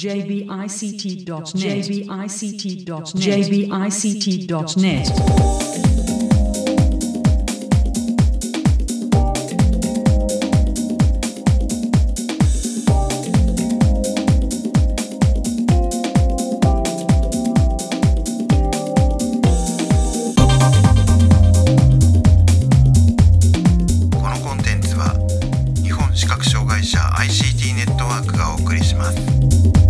jbict.net jbict.net このコンテンツは日本視覚障害者 ICT ネットワークがお送りします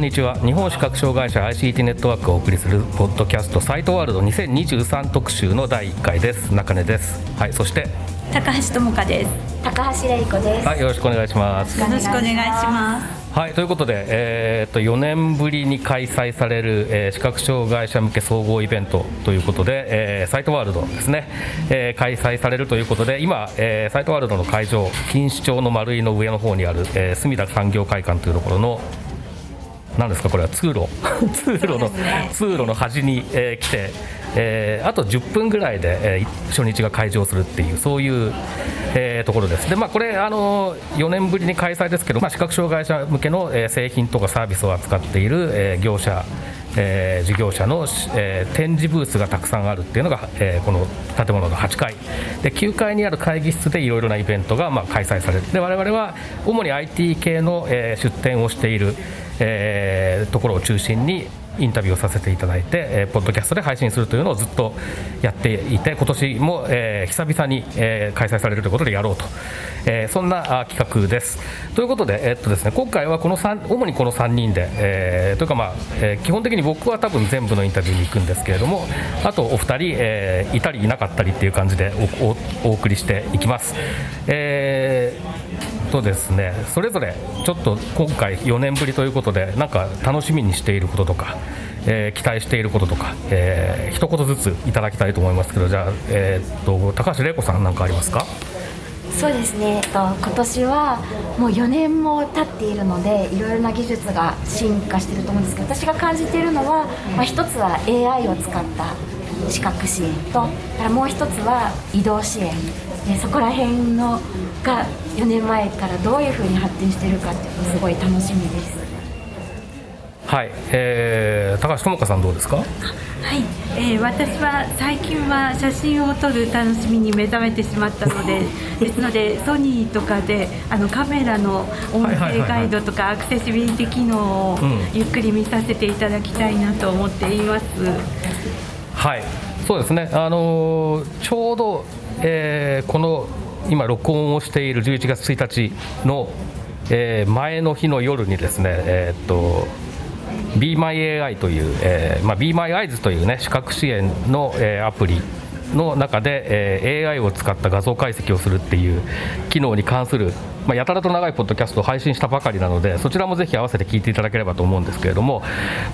んにちは日本視覚障害者 ICT ネットワークがお送りするポッドキャストサイトワールド2023特集の第1回です中根ですはいそして高橋智香です。高橋玲子です。はいよろしくお願いしますよろしくお願いします。はいということで、えーっと4年ぶりに開催される、えー視覚障害者向け総合イベントということで、えーサイトワールドですね、えー開催されるということで今、えーサイトワールドの会場錦糸町の丸井の上の方にある、えー墨田産業会館というところの何ですかこれは？通路。通路の、通路の端に、えー来て、えーあと10分ぐらいで、えー初日が開場するっていうそういう、えーところです。でまあこれあの4年ぶりに開催ですけど、まあ、視覚障害者向けの、えー製品とかサービスを扱っている、えー業者えー事業者の、えー展示ブースがたくさんあるっていうのが、えーこの建物の8階。で9階にある会議室でいろいろなイベントが、まあ、開催されるで我々は主に IT 系の、えー出展をしている、えーところを中心にインタビューをさせていただいて、えーポッドキャストで配信するというのをずっとやっていて今年も、えー久々に、えー開催されるということでやろうと、えーそんな企画です。ということで,、えーっとですね、今回はこの主にこの3人で、えーというか、まあえー基本的に僕は多分全部のインタビューに行くんですけれどもあとお二人、えーいたりいなかったりっていう感じでおおお送りしていきます。えーとですねそれぞれちょっと今回4年ぶりということでなんか楽しみにしていることとか、えー期待していることとか、えー一言ずついただきたいと思いますけどじゃあ、えーっと高橋玲子さんなんかありますか？そうですね。えっと今年はもう4年も経っているので、いろいろな技術が進化していると思うんですけど、私が感じているのは、まあ一つは AI を使った視覚支援と、もう一つは移動支援。でそこら辺のが4年前からどういうふうに発展しているかっていうのすごい楽しみです。はい、えー高橋智香さんどうですか？はい、えー私は最近は写真を撮る楽しみに目覚めてしまったので ですのでソニーとかであのカメラの音声ガイドとかアクセシビリティ機能をうんゆっくり見させていただきたいなと思っています。はい、そうですね、あのーちょうど、えーこの今、録音をしている11月1日の、えー前の日の夜にですね、えーと BeMyAI という、えーまあ、BeMyEyes という、ね、視覚支援の、えーアプリの中で、えー AI を使った画像解析をするっていう機能に関する、まあ、やたらと長いポッドキャストを配信したばかりなのでそちらもぜひ合わせて聞いていただければと思うんですけれども、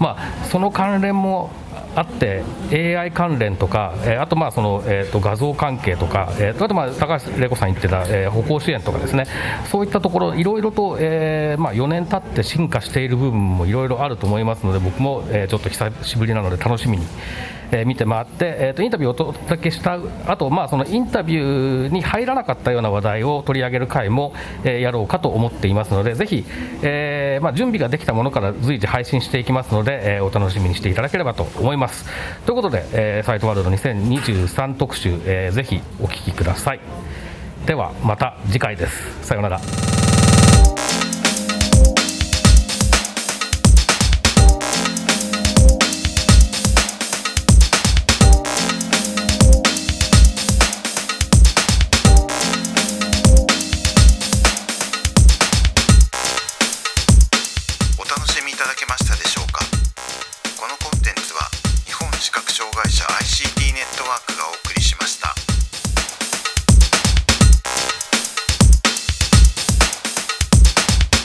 まあ、その関連もあって AI 関連とか、えーあとまあその、えー、と画像関係とか、えーあとまあ高橋玲子さん言ってた、えー歩行支援とかですねそういったところいろいろと、えーまあ、4年経って進化している部分もいろいろあると思いますので僕も、えーちょっと久しぶりなので楽しみに。えー見て回って、えー、とインタビューをお届けしたあと、まあ、そのインタビューに入らなかったような話題を取り上げる回も、えーやろうかと思っていますのでぜひ、えーまあ、準備ができたものから随時配信していきますので、えお楽しみにしていただければと思います。ということで、えサイトワールド2023特集、えーぜひお聞きください。ではまた次回です。さようなら。